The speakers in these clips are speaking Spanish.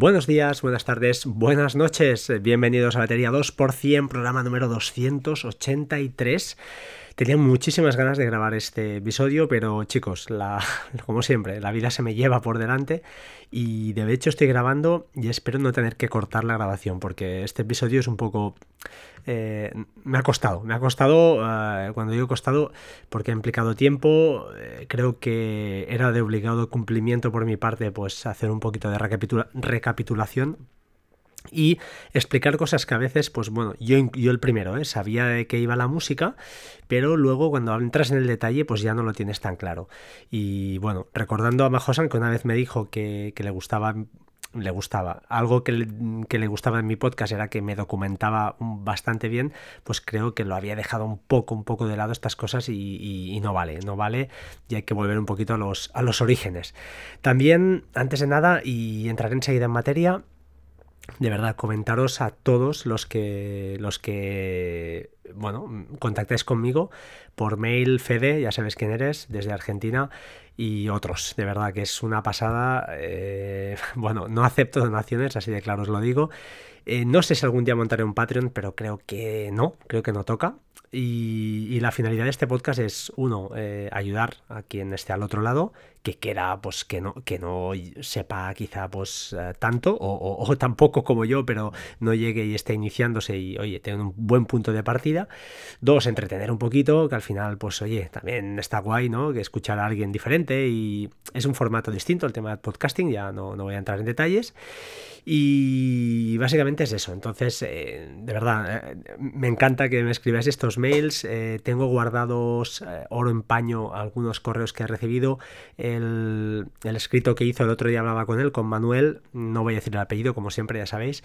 Buenos días, buenas tardes, buenas noches. Bienvenidos a Batería 2%, programa número 283. Tenía muchísimas ganas de grabar este episodio, pero chicos, la, como siempre, la vida se me lleva por delante y de hecho estoy grabando y espero no tener que cortar la grabación porque este episodio es un poco... Eh, me ha costado, me ha costado, eh, cuando digo costado, porque ha implicado tiempo, eh, creo que era de obligado cumplimiento por mi parte pues hacer un poquito de recapitulación y explicar cosas que a veces, pues bueno, yo, yo el primero, ¿eh? sabía de qué iba la música, pero luego cuando entras en el detalle, pues ya no lo tienes tan claro. Y bueno, recordando a Majosan que una vez me dijo que, le gustaba le gustaba. Algo que le, gustaba en mi podcast era que me documentaba bastante bien, pues creo que lo había dejado un poco, un poco de lado estas cosas y, no vale, no vale y hay que volver un poquito a los, a los orígenes. También, antes de nada, y entraré enseguida en materia, de verdad, comentaros a todos los que, los que, bueno, contactáis conmigo por mail, Fede, ya sabes quién eres, desde Argentina, y otros, de verdad que es una pasada. Eh, bueno, no acepto donaciones, así de claro os lo digo. Eh, no sé si algún día montaré un Patreon, pero creo que no, creo que no toca. Y, la finalidad de este podcast es, uno, eh, ayudar a quien esté al otro lado, que quiera, pues, que no, que no sepa quizá, pues, eh, tanto, o, tampoco como yo, pero no llegue y esté iniciándose y, oye, tenga un buen punto de partida. Dos, entretener un poquito, que al final, pues, oye, también está guay, ¿no? Que escuchar a alguien diferente y es un formato distinto el tema del podcasting, ya no, no voy a entrar en detalles. Y básicamente es eso. Entonces, eh, de verdad, eh, me encanta que me escribáis estos mails. Tengo guardados oro en paño algunos correos que he recibido. El, escrito que hizo el otro día hablaba con él, con Manuel. No voy a decir el apellido, como siempre, ya sabéis.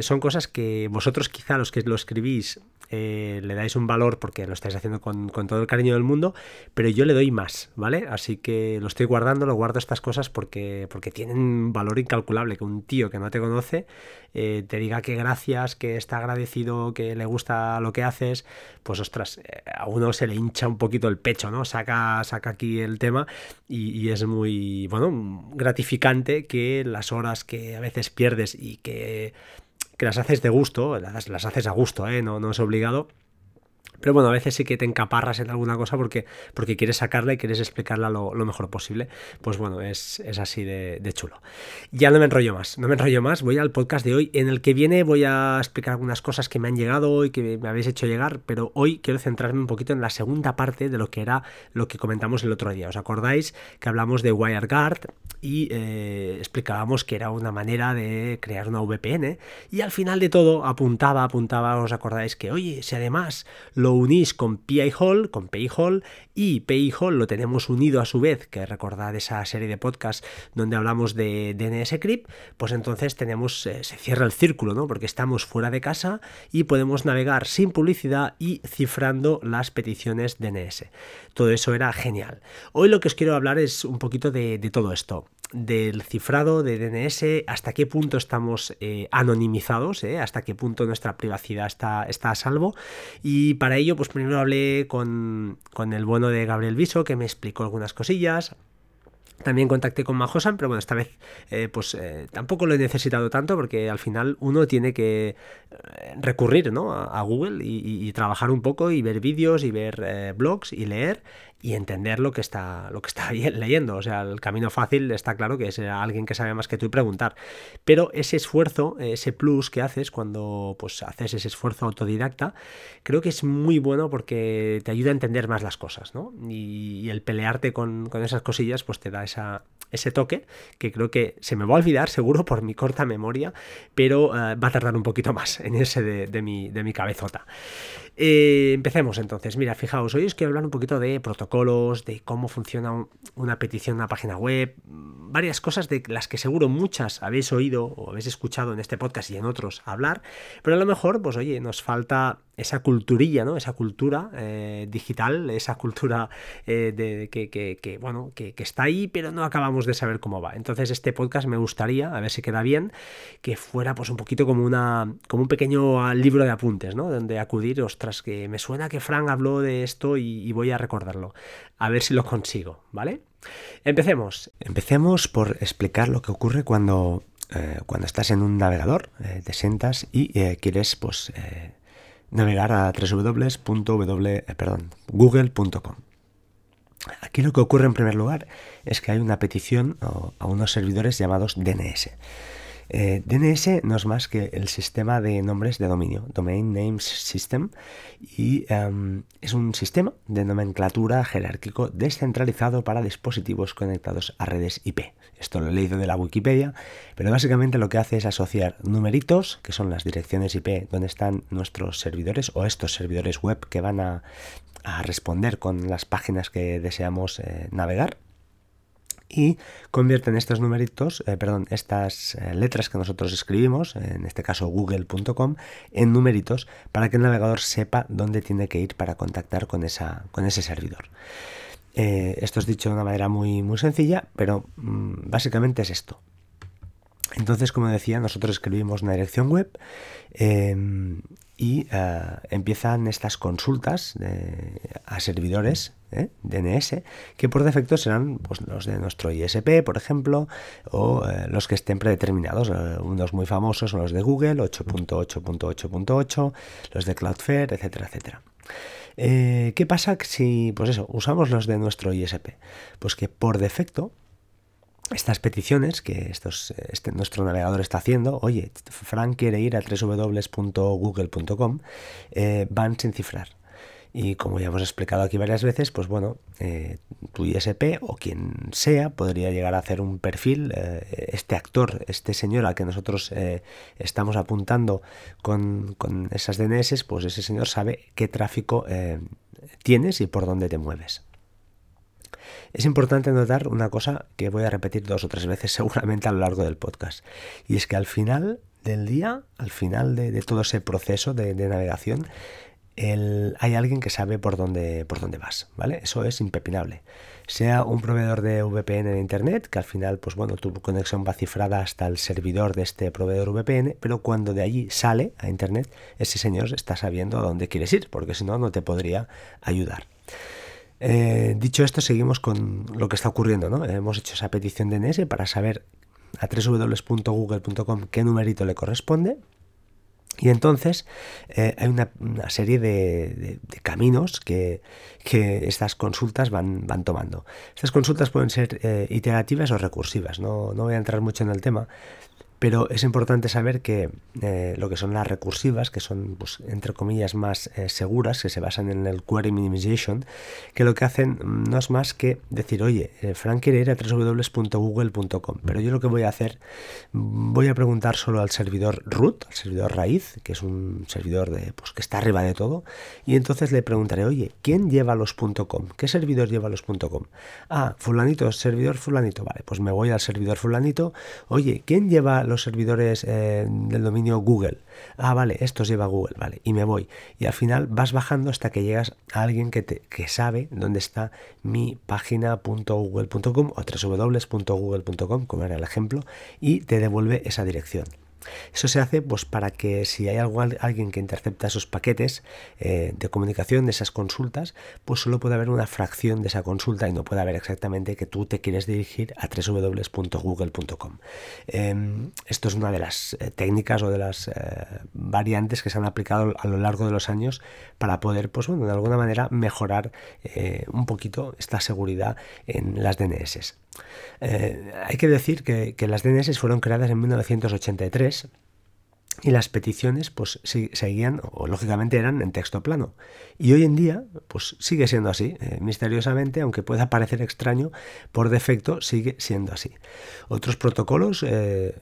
son cosas que vosotros, quizá los que lo escribís, eh, le dais un valor porque lo estáis haciendo con, todo el cariño del mundo, pero yo le doy más, ¿vale? Así que lo estoy guardando, lo guardo estas cosas porque, porque tienen valor incalculable que un tío que no te conoce eh, te diga que gracias, que está agradecido, que le gusta lo que haces, pues ostras, eh, a uno se le hincha un poquito el pecho, ¿no? Saca, saca aquí el tema y, y es muy, bueno, gratificante que las horas que a veces pierdes y que que las haces de gusto, las, haces a gusto, ¿eh? no, no es obligado pero bueno, a veces sí que te encaparras en alguna cosa porque, porque quieres sacarla y quieres explicarla lo, mejor posible. Pues bueno, es, así de, chulo. Ya no me enrollo más, no me enrollo más. Voy al podcast de hoy. En el que viene voy a explicar algunas cosas que me han llegado y que me habéis hecho llegar, pero hoy quiero centrarme un poquito en la segunda parte de lo que era lo que comentamos el otro día. ¿Os acordáis que hablamos de WireGuard y eh, explicábamos que era una manera de crear una VPN? Y al final de todo apuntaba, apuntaba, os acordáis que, oye, si además lo unís con PI Hall, con PI Hall, y PI Hall lo tenemos unido a su vez, que recordad esa serie de podcasts donde hablamos de DNS Crypt, pues entonces tenemos, eh, se cierra el círculo, ¿no? Porque estamos fuera de casa y podemos navegar sin publicidad y cifrando las peticiones DNS. Todo eso era genial. Hoy lo que os quiero hablar es un poquito de todo esto del cifrado de DNS, hasta qué punto estamos eh, anonimizados, eh, hasta qué punto nuestra privacidad está, está, a salvo. Y para ello, pues primero hablé con, con el bueno de Gabriel Viso, que me explicó algunas cosillas. También contacté con Majosan, pero bueno, esta vez eh, pues eh, tampoco lo he necesitado tanto porque al final uno tiene que eh, recurrir ¿no? a, Google y, trabajar un poco y ver vídeos y ver blogs y leer y entender lo que está lo que está leyendo. O sea, el camino fácil está claro que es alguien que sabe más que tú y preguntar. Pero ese esfuerzo, ese plus que haces cuando pues haces ese esfuerzo autodidacta, creo que es muy bueno porque te ayuda a entender más las cosas, ¿no? Y, el pelearte con, con esas cosillas pues te da ese toque que creo que se me va a olvidar seguro por mi corta memoria, pero eh, va a tardar un poquito más en ese de, mi, de mi cabezota. Eh, empecemos entonces. Mira, fijaos, hoy os quiero hablar un poquito de protocolos, de cómo funciona una petición en una página web, varias cosas de las que seguro muchas habéis oído o habéis escuchado en este podcast y en otros hablar, pero a lo mejor, pues oye, nos falta esa culturilla, ¿no? Esa cultura eh, digital, esa cultura eh, de, que, bueno, que, está ahí, pero no acabamos de saber cómo va. Entonces, este podcast me gustaría, a ver si queda bien, que fuera pues un poquito como una, como un pequeño libro de apuntes, ¿no? Donde acudir, que me suena que Frank habló de esto y voy a recordarlo. A ver si lo consigo, ¿vale? Empecemos. Empecemos por explicar lo que ocurre cuando cuando estás en un navegador, te sientas y quieres pues navegar a www.google.com. Aquí lo que ocurre en primer lugar es que hay una petición a unos servidores llamados DNS. Eh, DNS no es más que el sistema de nombres de dominio, Domain Names System, y em, es un sistema de nomenclatura jerárquico descentralizado para dispositivos conectados a redes IP. Esto lo he leído de la Wikipedia, pero básicamente lo que hace es asociar numeritos, que son las direcciones IP donde están nuestros servidores o estos servidores web que van a, responder con las páginas que deseamos eh, navegar y convierten estos numeritos, eh, perdón, estas eh, letras que nosotros escribimos, en este caso google.com, en numeritos para que el navegador sepa dónde tiene que ir para contactar con, esa, con ese servidor. Eh, esto es dicho de una manera muy, muy sencilla, pero mm, básicamente es esto. Entonces, como decía, nosotros escribimos una dirección web em, y empiezan estas consultas a servidores ¿eh? DNS, que por defecto serán pues, los de nuestro ISP, por ejemplo, o eh, los que estén predeterminados. Eh, unos muy famosos son los de Google, 8.8.8.8, los de Cloudflare, etcétera, etcétera. ¿Qué pasa si, pues eso, usamos los de nuestro ISP? Pues que por defecto estas peticiones que estos, este, nuestro navegador está haciendo, oye, Frank quiere ir a www.google.com, van sin cifrar. Y como ya hemos explicado aquí varias veces, pues bueno, eh, tu ISP o quien sea podría llegar a hacer un perfil, eh, este actor, este señor al que nosotros eh, estamos apuntando con, con, esas DNS, pues ese señor sabe qué tráfico tienes y por dónde te mueves. Es importante notar una cosa que voy a repetir dos o tres veces seguramente a lo largo del podcast, y es que al final del día, al final de, todo ese proceso de navegación, hay alguien que sabe por dónde, por dónde vas, ¿vale? Eso es impepinable. Sea un proveedor de VPN en Internet, que al final, pues bueno, tu conexión va cifrada hasta el servidor de este proveedor VPN, pero cuando de allí sale a Internet, ese señor está sabiendo a dónde quieres ir, porque si no, no te podría ayudar. Eh, dicho esto, seguimos con lo que está ocurriendo, ¿no? Hemos hecho esa petición de NS para saber a www.google.com qué numerito le corresponde y entonces eh, hay una, serie de, caminos que, estas consultas van, van, tomando. Estas consultas pueden ser eh, iterativas o recursivas, no, no, voy a entrar mucho en el tema, pero es importante saber que eh, lo que son las recursivas, que son, pues, entre comillas, más eh, seguras, que se basan en el query minimization, que lo que hacen no es más que decir, oye, eh, Frank quiere ir a www.google.com, pero yo lo que voy a hacer, voy a preguntar solo al servidor root, al servidor raíz, que es un servidor de, pues, que está arriba de todo, y entonces le preguntaré, oye, ¿quién lleva los .com? ¿Qué servidor lleva los .com? Ah, fulanito, servidor fulanito, vale, pues me voy al servidor fulanito, oye, ¿quién lleva los servidores eh, del dominio Google. Ah, vale, estos lleva Google, vale, y me voy. Y al final vas bajando hasta que llegas a alguien que, te, que sabe dónde está mi página.google.com o www.google.com, como era el ejemplo, y te devuelve esa dirección. Eso se hace pues, para que si hay algo, alguien que intercepta esos paquetes eh, de comunicación, de esas consultas, pues solo puede haber una fracción de esa consulta y no puede haber exactamente que tú te quieres dirigir a www.google.com. Em, esto es una de las eh, técnicas o de las eh, variantes que se han aplicado a lo largo de los años para poder, pues de alguna manera mejorar un poquito esta seguridad en las DNS. hay que decir que, que las DNS fueron creadas en 1983 y las peticiones pues seguían o lógicamente eran en texto plano. Y hoy en día pues sigue siendo así eh, misteriosamente aunque pueda parecer extraño por defecto sigue siendo así. Otros protocolos eh,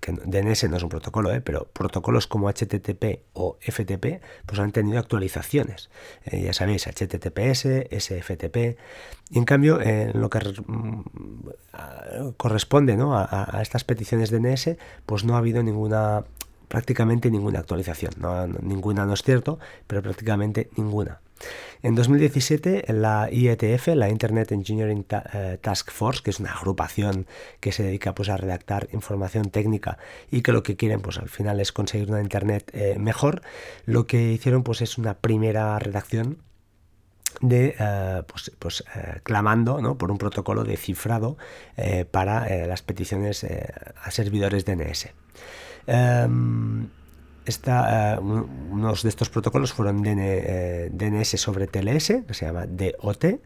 que DNS no es un protocolo, eh, pero protocolos como HTTP o FTP pues han tenido actualizaciones. ya sabéis, HTTPS, SFTP. Y en cambio, en lo que mm, corresponde a, a, estas peticiones DNS, pues no ha habido ninguna prácticamente ninguna actualización. No, ninguna no es cierto, pero prácticamente ninguna. En 2017, la IETF, la Internet Engineering eh, Task Force, que es una agrupación que se dedica pues, a redactar información técnica y que lo que quieren pues, al final es conseguir una Internet eh, mejor, lo que hicieron pues, es una primera redacción de eh, pues, pues clamando ¿no? por un protocolo de cifrado para las peticiones a servidores DNS. Em, esta, unos de estos protocolos fueron DNS sobre TLS, que se llama DOT,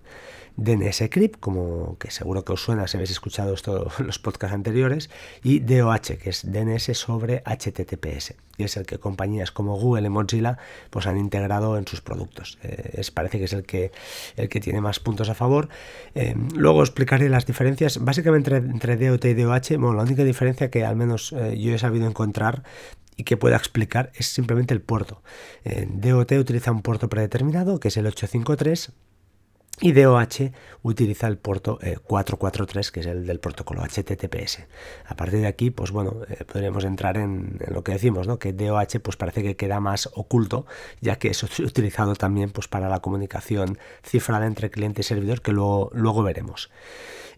DNS Crypt, como que seguro que os suena si habéis escuchado esto los podcasts anteriores, y DOH, que es DNS sobre HTTPS, y es el que compañías como Google y Mozilla pues han integrado en sus productos. Eh, es, parece que es el que, el que tiene más puntos a favor. Eh, luego explicaré las diferencias, básicamente entre, DOT y DOH, bueno, la única diferencia que al menos eh, yo he sabido encontrar y que pueda explicar es simplemente el puerto. DOT utiliza un puerto predeterminado que es el 853 y DOH utiliza el puerto 443, eh, que es el del protocolo HTTPS. A partir de aquí, pues bueno, eh, podríamos entrar en, lo que decimos, ¿no? que DOH pues parece que queda más oculto, ya que es utilizado también pues, para la comunicación cifrada entre cliente y servidor, que luego, luego veremos.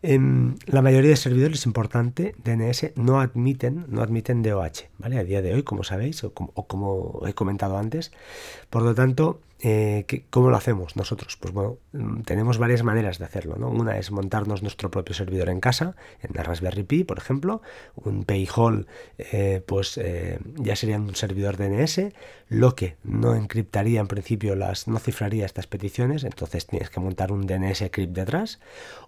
Em, la mayoría de servidores, importante, DNS, no admiten, no admiten DOH, ¿vale? A día de hoy, como sabéis, o como he comentado antes. Por lo tanto, eh, ¿Cómo lo hacemos nosotros? Pues bueno, mm, tenemos varias maneras de hacerlo. ¿no? Una es montarnos nuestro propio servidor en casa, en la Raspberry Pi, por ejemplo. Un PayHall, eh, pues eh, ya sería un servidor DNS, lo que no encriptaría en principio, las, no cifraría estas peticiones, entonces tienes que montar un DNS crypt detrás.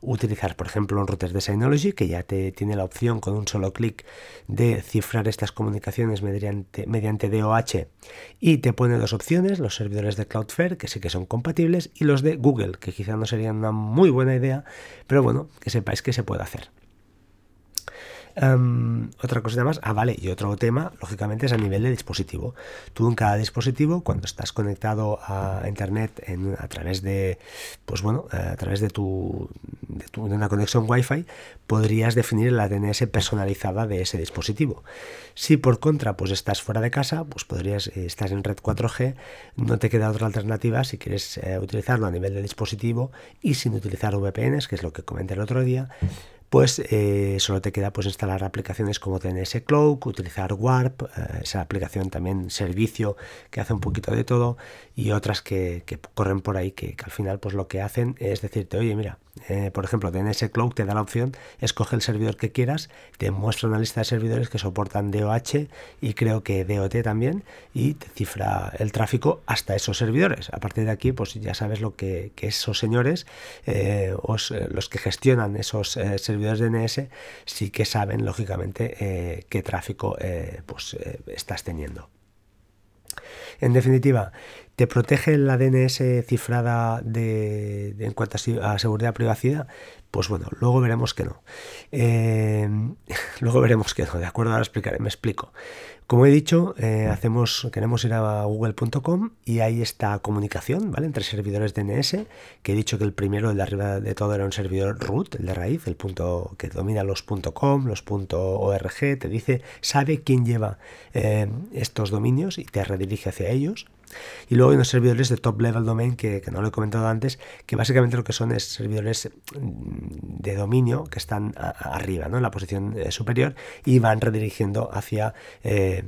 Utilizar, por ejemplo, un router de Synology, que ya te tiene la opción con un solo clic de cifrar estas comunicaciones mediante, mediante DOH y te pone dos opciones, los servidores de cloud que sí que son compatibles, y los de Google, que quizá no serían una muy buena idea, pero bueno, que sepáis que se puede hacer. Em, otra cosa más, ah, vale, y otro tema, lógicamente, es a nivel de dispositivo. Tú en cada dispositivo, cuando estás conectado a Internet a través de, pues bueno, a través de tu, de, tu, una conexión Wi-Fi, podrías definir la DNS personalizada de ese dispositivo. Si por contra, pues estás fuera de casa, pues podrías, eh, estás en red 4G, no te queda otra alternativa si quieres eh, utilizarlo a nivel de dispositivo y sin utilizar VPNs, que es lo que comenté el otro día, pues eh, solo te queda pues instalar aplicaciones como DNS Cloak, utilizar Warp, eh, esa aplicación también servicio que hace un poquito de todo y otras que, corren por ahí que, que, al final pues lo que hacen es decirte, oye mira, eh, por ejemplo, DNS Cloud te da la opción, escoge el servidor que quieras, te muestra una lista de servidores que soportan DOH y creo que DOT también, y te cifra el tráfico hasta esos servidores. A partir de aquí, pues ya sabes lo que, esos señores, eh, eh, los que gestionan esos servidores DNS, sí que saben, lógicamente, qué tráfico pues, estás teniendo. En definitiva, ¿te protege la DNS cifrada de, en cuanto a, seguridad privacidad? Pues bueno, luego veremos que no. Em, luego veremos que no, ¿de acuerdo? Ahora explicaré, me explico. Como he dicho, eh, hacemos, queremos ir a google.com y hay esta comunicación ¿vale? entre servidores DNS, que he dicho que el primero, el de arriba de todo, era un servidor root, el de raíz, el punto que domina los .com, los .org, te dice, sabe quién lleva eh, estos dominios y te redirige hacia ellos. Y luego hay unos servidores de top level domain que, no lo he comentado antes, que básicamente lo que son es servidores mm, de dominio que están arriba, ¿no? en la posición eh, superior, y van redirigiendo hacia, eh,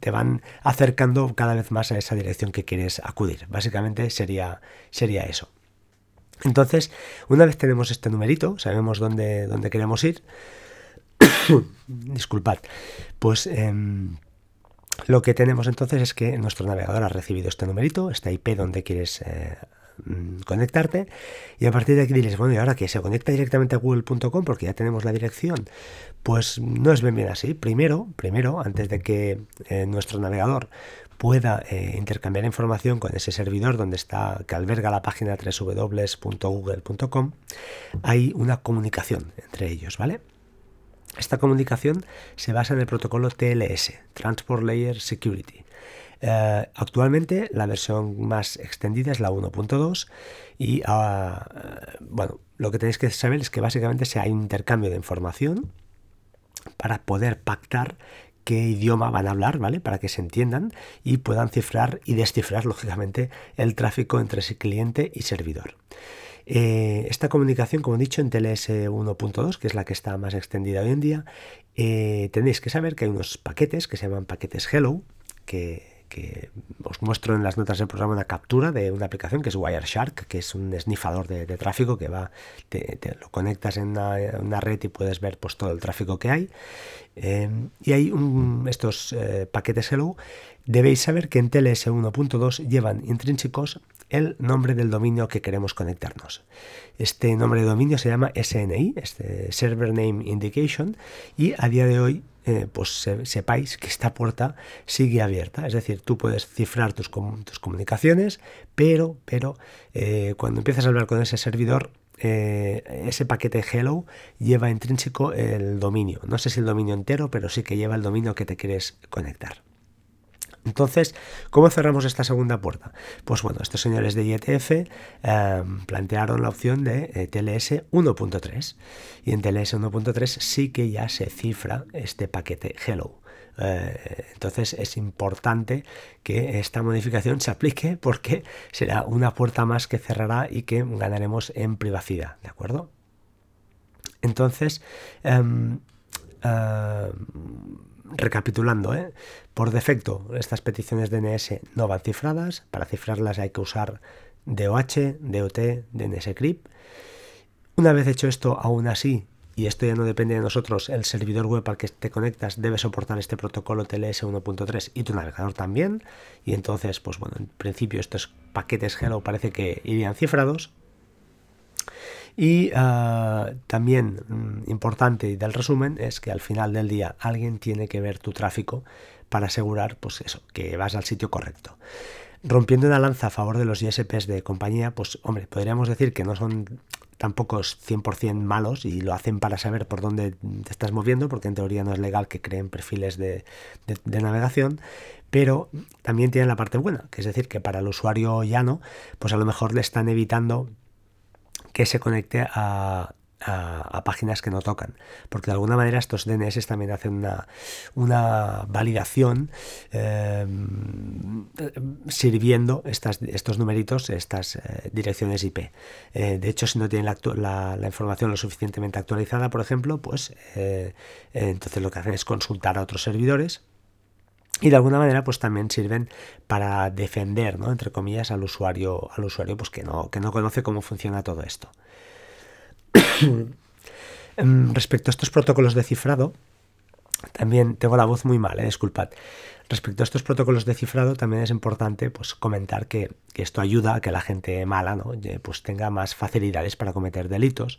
te van acercando cada vez más a esa dirección que quieres acudir. Básicamente sería, sería eso. Entonces, una vez tenemos este numerito, sabemos dónde, dónde queremos ir, disculpad, pues... Em, lo que tenemos entonces es que nuestro navegador ha recibido este numerito, esta IP donde quieres eh, mm, conectarte y a partir de aquí dices, bueno, y ahora que se conecta directamente a google.com porque ya tenemos la dirección, pues no es bien bien así. Primero, primero, antes de que eh, nuestro navegador pueda eh, intercambiar información con ese servidor donde está que alberga la página www.google.com, hay una comunicación entre ellos, ¿vale? Esta comunicación se basa en el protocolo TLS, Transport Layer Security. Eh, actualmente la versión más extendida es la 1.2 y ah, bueno, lo que tenéis que saber es que básicamente se hay un intercambio de información para poder pactar qué idioma van a hablar, ¿vale? Para que se entiendan y puedan cifrar y descifrar, lógicamente, el tráfico entre ese cliente y servidor. Eh, esta comunicación, como he dicho, en TLS 1.2, que es la que está más extendida hoy en día, eh, tenéis que saber que hay unos paquetes que se llaman paquetes Hello, que, os muestro en las notas del programa una captura de una aplicación que es Wireshark, que es un snifador de, tráfico que va, te, lo conectas en una, red y puedes ver pues, todo el tráfico que hay. Em, y hay estos eh, paquetes Hello. Debéis saber que en TLS 1.2 llevan intrínsecos el nombre del dominio que queremos conectarnos. Este nombre de dominio se llama SNI, este Server Name Indication, y a día de hoy eh, pues sepáis que esta puerta sigue abierta. Es decir, tú puedes cifrar tus, comunicaciones, pero, pero eh, cuando empiezas a hablar con ese servidor, eh, ese paquete hello lleva intrínseco el dominio. No sé si el dominio entero, pero sí que lleva el dominio que te quieres conectar. Entonces, ¿cómo cerramos esta segunda puerta? Pues bueno, estos señores de IETF em, plantearon la opción de eh, TLS 1.3 y en TLS 1.3 sí que ya se cifra este paquete hello. Eh, entonces es importante que esta modificación se aplique porque será una puerta más que cerrará y que ganaremos en privacidad, ¿de acuerdo? Entonces, em, em, recapitulando, ¿eh? por defecto estas peticiones DNS no van cifradas, para cifrarlas hay que usar DOH, DOT, DNSCrypt. Una vez hecho esto, aún así, y esto ya no depende de nosotros, el servidor web al que te conectas debe soportar este protocolo TLS 1.3 y tu navegador también, y entonces, pues bueno, en principio estos paquetes Hello parece que irían cifrados, y ah, también mm, importante del resumen es que al final del día alguien tiene que ver tu tráfico para asegurar pues eso, que vas al sitio correcto. Rompiendo una lanza a favor de los ISPs de compañía, pues hombre, podríamos decir que no son tampoco 100% malos y lo hacen para saber por dónde te estás moviendo, porque en teoría no es legal que creen perfiles de, de, navegación, pero también tienen la parte buena, que es decir, que para el usuario llano, pues a lo mejor le están evitando que se conecte a, páginas que no tocan. Porque de alguna manera estos DNS también hacen una, una validación em, sirviendo estas, estos numeritos, estas eh, direcciones IP. Eh, de hecho, si no tienen la, la, información lo suficientemente actualizada, por ejemplo, pues eh, entonces lo que hacen es consultar a otros servidores y de alguna manera pues también sirven para defender ¿no? entre comillas al usuario al usuario pues que no que no conoce cómo funciona todo esto em, respecto a estos protocolos de cifrado también tengo la voz muy mal, ¿eh? disculpad. Respecto a estos protocolos de cifrado, también es importante pues, comentar que, esto ayuda a que la gente mala ¿no? pues, tenga más facilidades para cometer delitos.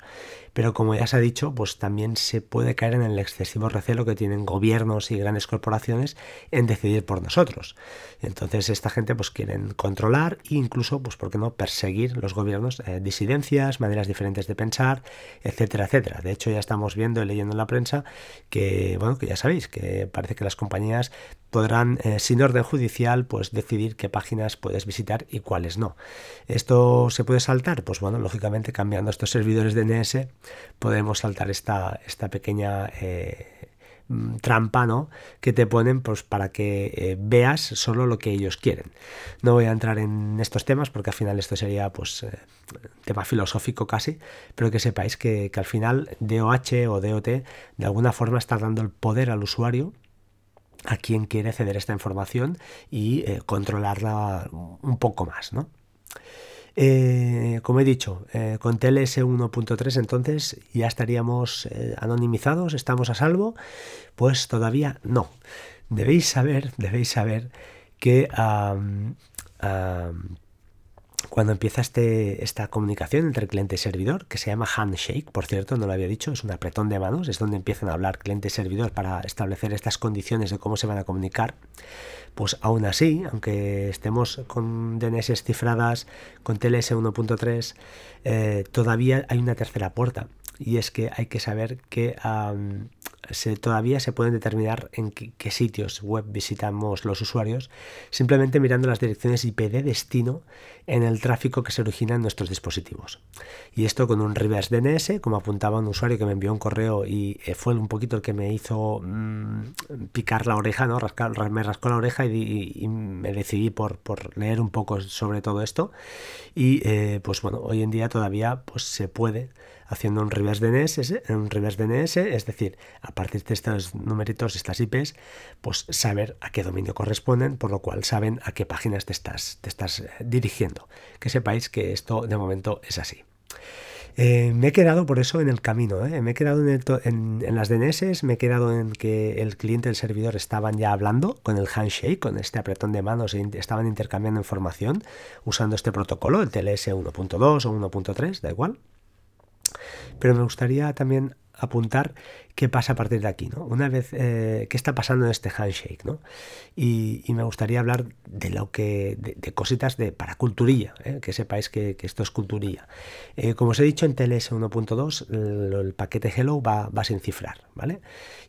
Pero como ya se ha dicho, pues también se puede caer en el excesivo recelo que tienen gobiernos y grandes corporaciones en decidir por nosotros. Entonces esta gente pues quieren controlar e incluso, pues, ¿por qué no?, perseguir los gobiernos eh, disidencias, maneras diferentes de pensar, etcétera, etcétera. De hecho, ya estamos viendo y leyendo en la prensa que, bueno, que ya sabéis, que parece que las compañías podrán, eh, sin orden judicial, pues decidir qué páginas puedes visitar y cuáles no. ¿Esto se puede saltar? Pues bueno, lógicamente cambiando estos servidores DNS podemos saltar esta, esta pequeña eh, mm, trampa ¿no? que te ponen pues, para que eh, veas solo lo que ellos quieren. No voy a entrar en estos temas porque al final esto sería pues tema filosófico casi, pero que sepáis que, que al final DOH o DOT de alguna forma está dando el poder al usuario a quien quiere ceder esta información y eh, controlarla un poco más, ¿no? Eh, como he dicho, eh, con TLS 1.3 entonces ya estaríamos anonimizados, estamos a salvo, pues todavía no. Debéis saber, debéis saber que cuando empieza este, esta comunicación entre cliente y servidor, que se llama handshake, por cierto, no lo había dicho, es un apretón de manos, es donde empiezan a hablar cliente y servidor para establecer estas condiciones de cómo se van a comunicar, pues aún así, aunque estemos con DNS cifradas, con TLS 1.3, eh, todavía hay una tercera puerta, y es que hay que saber que todavía se pueden determinar en qué, sitios web visitamos los usuarios simplemente mirando las direcciones IP de destino en el tráfico que se origina en nuestros dispositivos. Y esto con un reverse DNS, como apuntaba un usuario que me envió un correo y eh, fue un poquito el que me hizo mm, picar la oreja, ¿no? me rascó la oreja y, me decidí por, por, leer un poco sobre todo esto. Y eh, pues bueno, hoy en día todavía pues se puede haciendo un reverse DNS, un reverse DNS, es decir, a partir de estos numeritos, estas IPs, pues saber a qué dominio corresponden, por lo cual saben a qué páginas te estás, te estás eh, dirigiendo. Que sepáis que esto de momento es así. Eh, me he quedado por eso en el camino, ¿eh? me he quedado en, las DNS, me he quedado en que el cliente y el servidor estaban ya hablando con el handshake, con este apretón de manos, e estaban intercambiando información usando este protocolo, el TLS 1.2 o 1.3, da igual. Pero me gustaría también apuntar qué pasa a partir de aquí, ¿no? Una vez, eh, qué está pasando en este handshake, ¿no? Y, me gustaría hablar de lo que, de, cositas de para culturilla, ¿eh? que sepáis que, esto es culturilla. Eh, como os he dicho en TLS 1.2, el, paquete hello va, va, sin cifrar, ¿vale?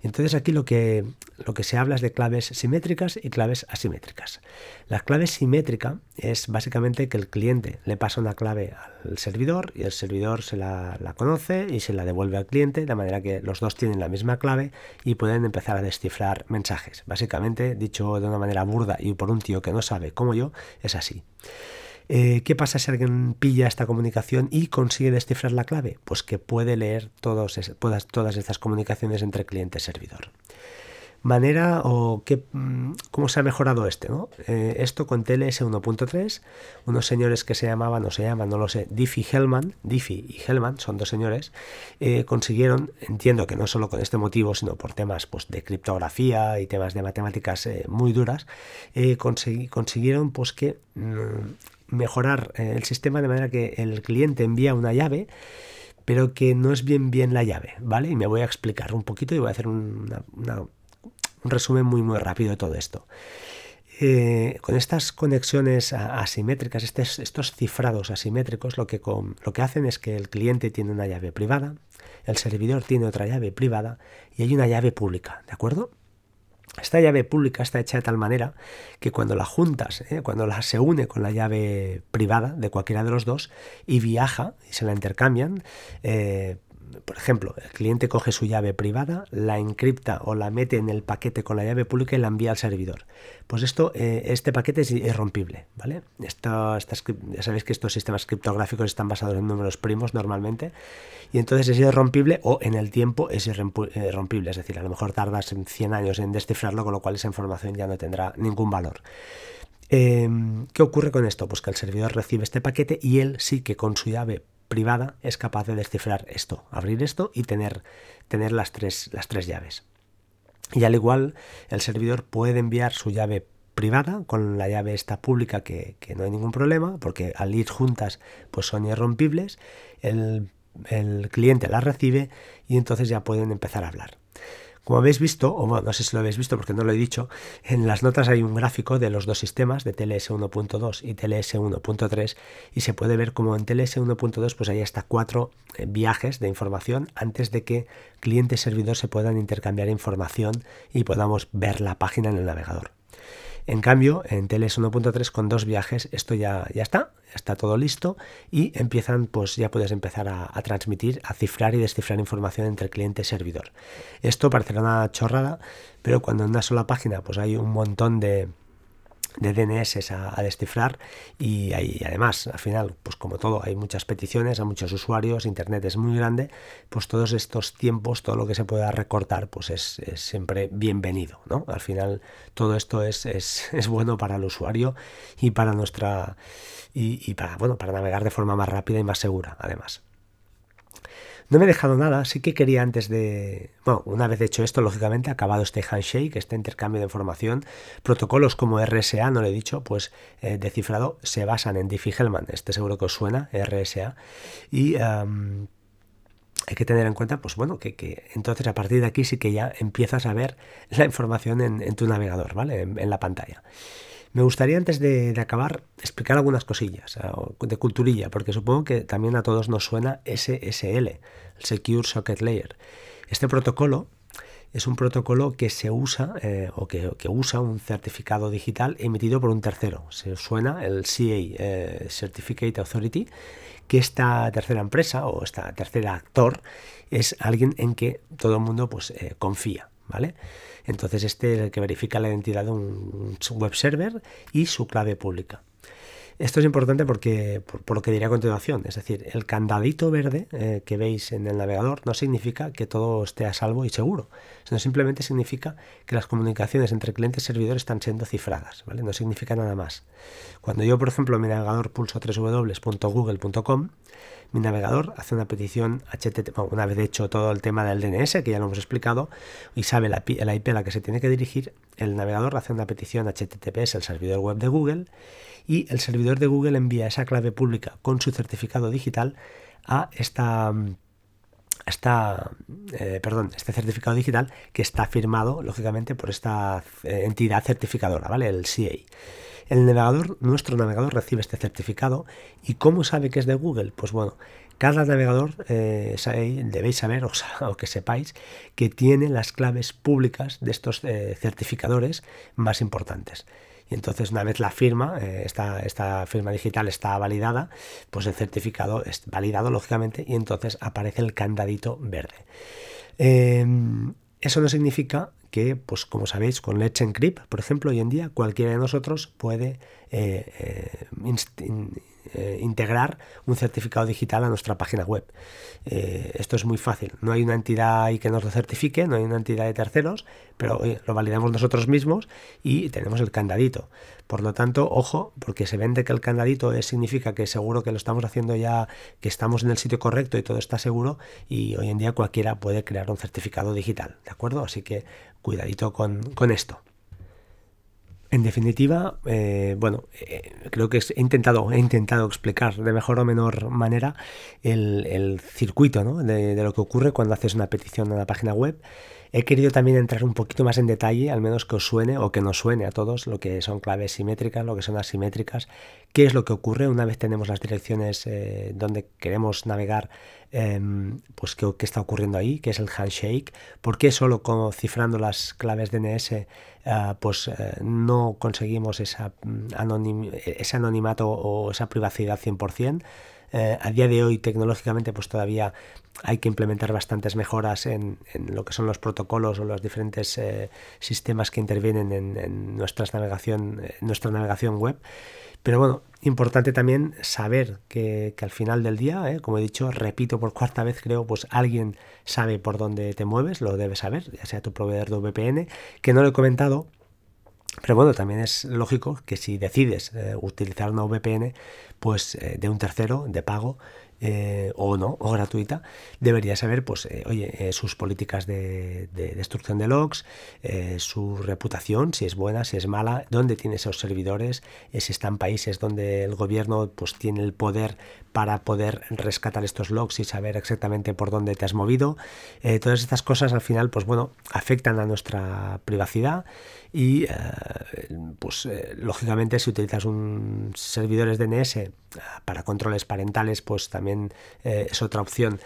Y entonces aquí lo que, lo que se habla es de claves simétricas y claves asimétricas. La clave simétrica es básicamente que el cliente le pasa una clave al servidor y el servidor se la, la conoce y se la devuelve al cliente, de manera que los dos tienen la misma clave y pueden empezar a descifrar mensajes. Básicamente, dicho de una manera burda y por un tío que no sabe como yo, es así. Eh, ¿Qué pasa si alguien pilla esta comunicación y consigue descifrar la clave? Pues que puede leer todos, todas, todas estas comunicaciones entre cliente y servidor manera o qué, mm, cómo se ha mejorado este. ¿no? Eh, esto con TLS 1.3, unos señores que se llamaban, o se llaman, no lo sé, Diffie Hellman, Diffie y Hellman, son dos señores, eh, consiguieron, entiendo que no solo con este motivo, sino por temas pues, de criptografía y temas de matemáticas eh, muy duras, consiguieron pues, que mm, mejorar el sistema de manera que el cliente envía una llave pero que no es bien bien la llave, ¿vale? Y me voy a explicar un poquito y voy a hacer una un resumen muy muy rápido de todo esto. Eh, con estas conexiones asimétricas, estos, cifrados asimétricos, lo que, lo que hacen es que el cliente tiene una llave privada, el servidor tiene otra llave privada y hay una llave pública, ¿de acuerdo? Esta llave pública está hecha de tal manera que cuando la juntas, ¿eh? cuando la se une con la llave privada de cualquiera de los dos y viaja y se la intercambian, eh, por ejemplo, el cliente coge su llave privada, la encripta o la mete en el paquete con la llave pública y la envía al servidor. Pues esto, eh, este paquete es irrompible, ¿vale? ya sabéis que estos sistemas criptográficos están basados en números primos normalmente, y entonces es irrompible o en el tiempo es irrompible, es decir, a lo mejor tardas 100 años en descifrarlo, con lo cual esa información ya no tendrá ningún valor. Em, ¿Qué ocurre con esto? Pues que el servidor recibe este paquete y él sí que con su llave privada es capaz de descifrar esto, abrir esto y tener, tener las, tres, las tres llaves. Y al igual, el servidor puede enviar su llave privada con la llave esta pública que, no hay ningún problema porque al ir juntas pues son irrompibles el, el cliente la recibe y entonces ya pueden empezar a hablar como habéis visto, o no sé si lo habéis visto porque no lo he dicho, en las notas hay un gráfico de los dos sistemas, de TLS 1.2 y TLS 1.3, y se puede ver como en TLS 1.2 pues hay hasta cuatro eh, viajes de información antes de que cliente y servidor se puedan intercambiar información y podamos ver la página en el navegador. En cambio, en TLS 1.3 con dos viajes esto ya, ya está, está todo listo y empiezan, pues ya puedes empezar a, a, transmitir, a cifrar y descifrar información entre cliente y servidor. Esto parecerá una chorrada, pero cuando en una sola página pues hay un montón de, de DNS a, descifrar y, además al final pues como todo hay muchas peticiones a muchos usuarios internet es muy grande pues todos estos tiempos todo lo que se pueda recortar pues es, siempre bienvenido ¿no? al final todo esto es, es, bueno para el usuario y para nuestra y, y para bueno para navegar de forma más rápida y más segura además no me he dejado nada, sí que quería antes de... Bueno, una vez hecho esto, lógicamente, acabado este handshake, este intercambio de información, protocolos como RSA, no lo he dicho, pues eh, se basan en Diffie-Hellman, este seguro que os suena, RSA, y... hay que tener en cuenta, pues bueno, que, entonces a partir de aquí sí que ya empiezas a ver la información en, tu navegador, ¿vale? en la pantalla. Me gustaría antes de, acabar explicar algunas cosillas de culturilla, porque supongo que también a todos nos suena SSL, el Secure Socket Layer. Este protocolo es un protocolo que se usa eh, o que, usa un certificado digital emitido por un tercero. Se suena el CA eh, Certificate Authority, que esta tercera empresa o esta tercera actor es alguien en que todo el mundo pues, eh, confía. ¿vale? Entonces este es el que verifica la identidad de un web server y su clave pública. Esto es importante porque, por, lo que diré a continuación, es decir, el candadito verde eh, que veis en el navegador no significa que todo esté a salvo y seguro, sino simplemente significa que las comunicaciones entre clientes y servidores están siendo cifradas. No significa nada más. Cuando yo, por ejemplo, en mi navegador pulso www.google.com, mi navegador hace una petición HTTP, una vez hecho todo el tema del DNS, que ya lo hemos explicado, y sabe la, IP a la que se tiene que dirigir, el navegador hace una petición HTTPS al servidor web de Google y el servidor de Google envía esa clave pública con su certificado digital a esta eh, perdón, este certificado digital que está firmado, lógicamente, por esta eh, entidad certificadora, ¿vale? El CA. El navegador, nuestro navegador recibe este certificado y ¿cómo sabe que es de Google? Pues bueno, cada navegador eh, debéis saber o, que sepáis que tiene las claves públicas de estos certificadores más importantes. Y entonces una vez la firma, eh, esta, firma digital está validada, pues el certificado es validado lógicamente y entonces aparece el candadito verde. Eso no significa que, pues como sabéis, con Let's Encrypt, por ejemplo, hoy en día cualquiera de nosotros puede eh, eh, eh, integrar un certificado digital a nuestra página web. Eh, esto es muy fácil. No hay una entidad ahí que nos lo certifique, no hay una entidad de terceros, pero lo validamos nosotros mismos y tenemos el candadito. Por lo tanto, ojo, porque se vende que el candadito significa que seguro que lo estamos haciendo ya, que estamos en el sitio correcto y todo está seguro y hoy en día cualquiera puede crear un certificado digital, ¿de acuerdo? Así que cuidadito con, con esto. En definitiva, eh, bueno, eh, creo que he intentado, he intentado explicar de mejor o menor manera el, circuito de, de, lo que ocurre cuando haces una petición a una página web He querido también entrar un poquito más en detalle, al menos que os suene o que nos suene a todos lo que son claves simétricas, lo que son asimétricas, qué es lo que ocurre una vez tenemos las direcciones eh, donde queremos navegar, em, pues qué, está ocurriendo ahí, qué es el handshake, por qué solo cifrando las claves DNS eh, pues eh, no conseguimos mm, ese anonimato o esa privacidad 100%. Eh, a día de hoy tecnológicamente pues todavía hay que implementar bastantes mejoras en, lo que son los protocolos o los diferentes eh, sistemas que intervienen en, nuestra navegación, nuestra navegación web. Pero bueno, importante también saber que, al final del día, eh, como he dicho, repito por cuarta vez, creo, pues alguien sabe por dónde te mueves, lo debe saber, ya sea tu proveedor de VPN, que no lo he comentado, pero bueno, también es lógico que si decides eh, utilizar una VPN, pues de un tercero, de pago, eh, o no, o gratuita, debería saber, pues, oye, sus políticas de, destrucción de logs, su reputación, si es buena, si es mala, dónde tiene esos servidores, si están países donde el gobierno pues tiene el poder para poder rescatar estos logs y saber exactamente por dónde te has movido. todas estas cosas al final, pues bueno, afectan a nuestra privacidad y eh, pues eh, lógicamente si utilizas un servidores DNS eh, para controles parentales pues también es otra opción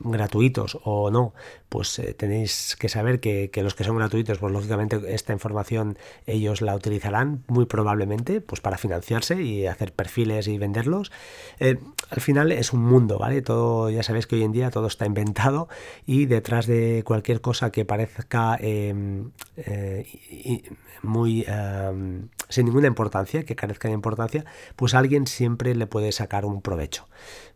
gratuitos o no pues tenéis que saber que, los que son gratuitos pues lógicamente esta información ellos la utilizarán muy probablemente pues para financiarse y hacer perfiles y venderlos. Al final es un mundo vale todo ya sabéis que hoy en día todo está inventado y detrás de cualquier cosa que parezca eh, muy em, sin ninguna importancia, que carezca de importancia, pues alguien siempre le puede sacar un provecho.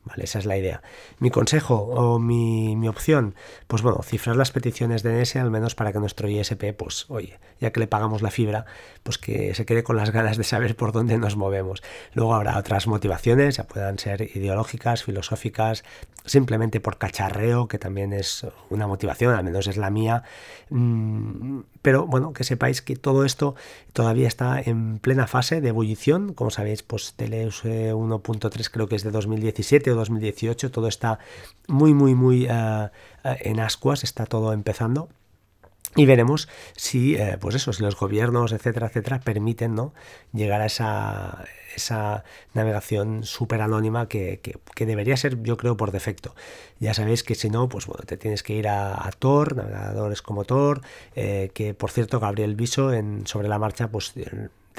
¿Vale? Esa es la idea. Mi consejo o mi, mi, opción, pues bueno, cifrar las peticiones de NS al menos para que nuestro ISP, pues oye, ya que le pagamos la fibra, pues que se quede con las ganas de saber por dónde nos movemos. Luego habrá otras motivaciones, ya puedan ser ideológicas, filosóficas, simplemente por cacharreo, que también es una motivación, al menos es la mía. Mm, pero bueno, que sepáis que todo esto todavía está en plena fase de ebullición. Como sabéis, pues Teleus 1.3 creo que es de 2017 o 2018. Todo está muy, muy, muy eh, eh, en ascuas, está todo empezando. Y veremos si, eh, pues eso, si los gobiernos, etcétera, etcétera, permiten ¿no? llegar a esa, esa navegación súper anónima que, debería ser, yo creo, por defecto. Ya sabéis que si no, pues bueno, te tienes que ir a, Tor, navegadores como Tor, que por cierto, Gabriel Viso en Sobre la Marcha, pues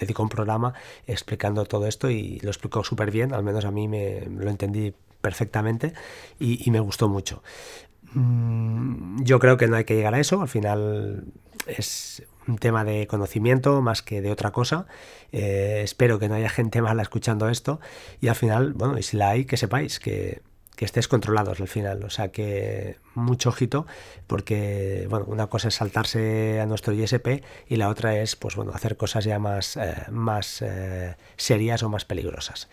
dedicó un programa explicando todo esto y lo explicó súper bien, al menos a mí me lo entendí perfectamente y, y me gustó mucho. Mm, yo creo que no hay que llegar a eso, al final es un tema de conocimiento más que de otra cosa. Eh, espero que no haya gente mala escuchando esto y al final, bueno, y si la hay, que sepáis que que estés controlados al final. O sea que mucho ojito, porque bueno, una cosa es saltarse a nuestro ISP y la otra es pues bueno, hacer cosas ya más, eh, más eh, serias o más peligrosas.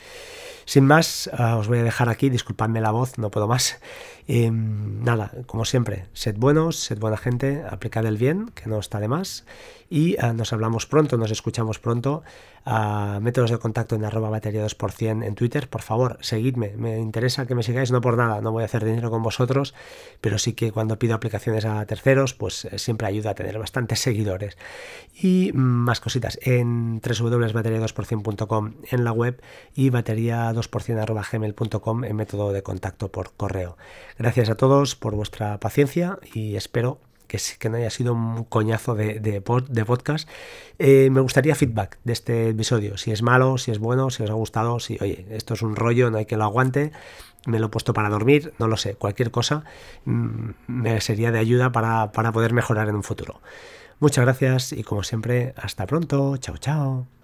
Sin más, uh, os voy a dejar aquí, disculpadme la voz, no puedo más. Eh, nada, como siempre, sed buenos, sed buena gente, aplicad el bien, que no está de más. Y uh, nos hablamos pronto, nos escuchamos pronto. Métodos de contacto en arroba batería 2% en Twitter, por favor, seguidme. Me interesa que me sigáis, no por nada, no voy a hacer dinero con vosotros, pero sí que cuando pido aplicaciones a terceros, pues eh, siempre ayuda a tener bastantes seguidores. Y mm, más cositas en www.bateria2%.com en la web y batería 2%.gmail.com en método de contacto por correo. Gracias a todos por vuestra paciencia y espero que, que no haya sido un coñazo de, de, podcast. Eh, me gustaría feedback de este episodio, si es malo, si es bueno, si os ha gustado, si, oye, esto es un rollo, no hay que lo aguante, me lo he puesto para dormir, no lo sé, cualquier cosa mm, me sería de ayuda para, para poder mejorar en un futuro. Muchas gracias y como siempre, hasta pronto, chao chao.